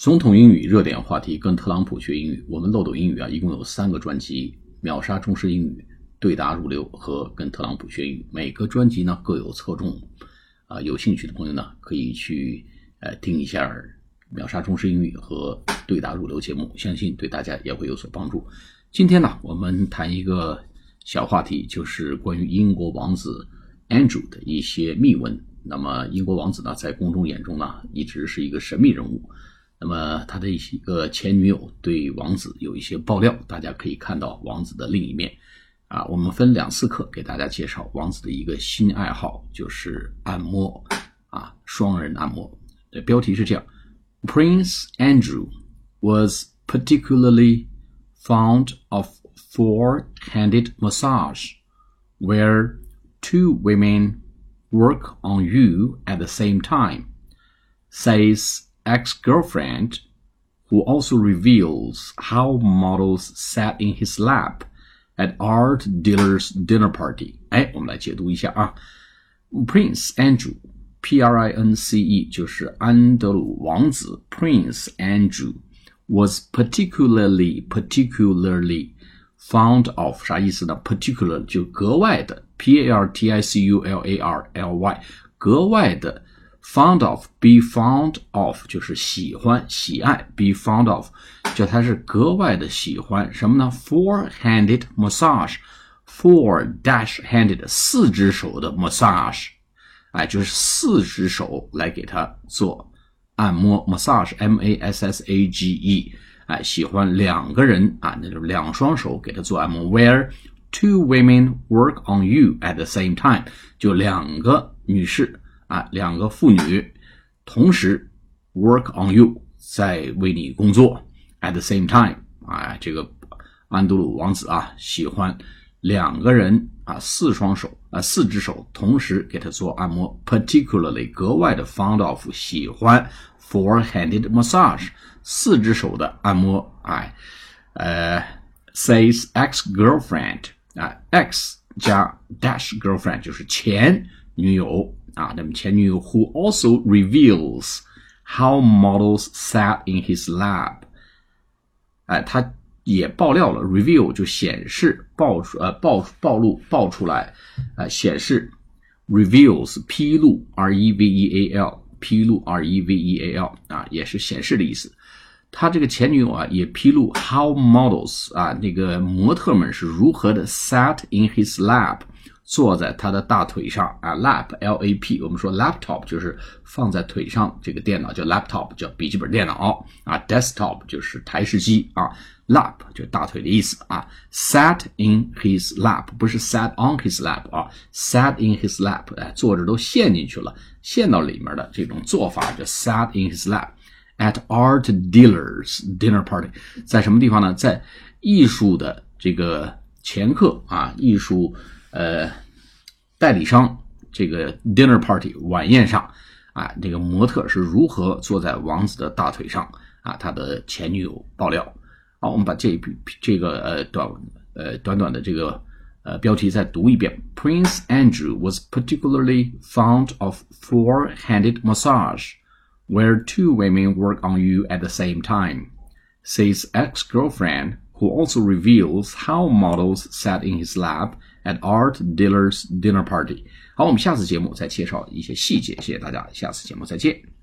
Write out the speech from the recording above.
总统英语热点话题，跟特朗普学英语。我们漏斗英语啊，一共有三个专辑：秒杀中式英语、对答如流和跟特朗普学英语。每个专辑呢各有侧重，啊，有兴趣的朋友呢可以去呃听一下秒杀中式英语和对答如流节目，相信对大家也会有所帮助。今天呢，我们谈一个小话题，就是关于英国王子 Andrew 的一些秘闻。那么，英国王子呢，在公众眼中呢，一直是一个神秘人物。那么他的一些个前女友对王子有一些爆料，大家可以看到王子的另一面。啊，我们分两次课给大家介绍王子的一个新爱好，就是按摩，啊，双人按摩。的标题是这样：Prince Andrew was particularly fond of four-handed massage, where two women work on you at the same time, says ex-girlfriend, who also reveals how models sat in his lap at art dealer's dinner party. 哎，我们来解读一下啊。Prince Andrew, P-R-I-N-C-E 就是安德鲁王子。Prince Andrew was particularly particularly fond of 啥意思呢？particular 就格外的，P-A-R-T-I-C-U-L-A-R-L-Y 格外的。 Fond of, be fond of 就是喜欢、喜爱。Be fond of 就他是格外的喜欢什么呢？Four-handed massage，four dash-handed 四只手的 massage，哎，就是四只手来给他做按摩。Massage，M-A-S-S-A-G-E，哎，喜欢两个人啊，那就两双手给他做按摩。Where two women work on you at the same time，就两个女士。啊，两个妇女同时 work on you，在为你工作。At the same time，啊，这个安德鲁王子啊，喜欢两个人啊，四双手啊，四只手同时给他做按摩，particularly 格外的 fond of 喜欢 four-handed massage 四只手的按摩。哎，呃，says ex-girlfriend 啊，ex 加 dash girlfriend 就是前女友。啊，那么前女友 who also reveals how models sat in his lab，哎，他也爆料了，reveal 就显示爆出呃爆暴露爆出来，呃显示 reveals 披露 r e v e a l 披露 r e v e a l 啊也是显示的意思。他这个前女友啊也披露 how models 啊那个模特们是如何的 sat in his lab。坐在他的大腿上啊，lap L A P，我们说 laptop 就是放在腿上这个电脑叫 laptop，叫笔记本电脑啊，desktop 就是台式机啊，lap 就大腿的意思啊，sat in his lap 不是 sat on his lap 啊，sat in his lap，哎，坐着都陷进去了，陷到里面的这种做法叫 sat in his lap at art dealers dinner party，在什么地方呢？在艺术的这个前客啊，艺术。呃，代理商这个 dinner party 晚宴上啊，这个模特是如何坐在王子的大腿上啊？他的前女友爆料。好，我们把这这个呃短呃短短的这个呃标题再读一遍：Prince Andrew was particularly fond of four-handed massage, where two women work on you at the same time, says ex-girlfriend, who also reveals how models sat in his lap. At art dealer's dinner party。好，我们下次节目再介绍一些细节。谢谢大家，下次节目再见。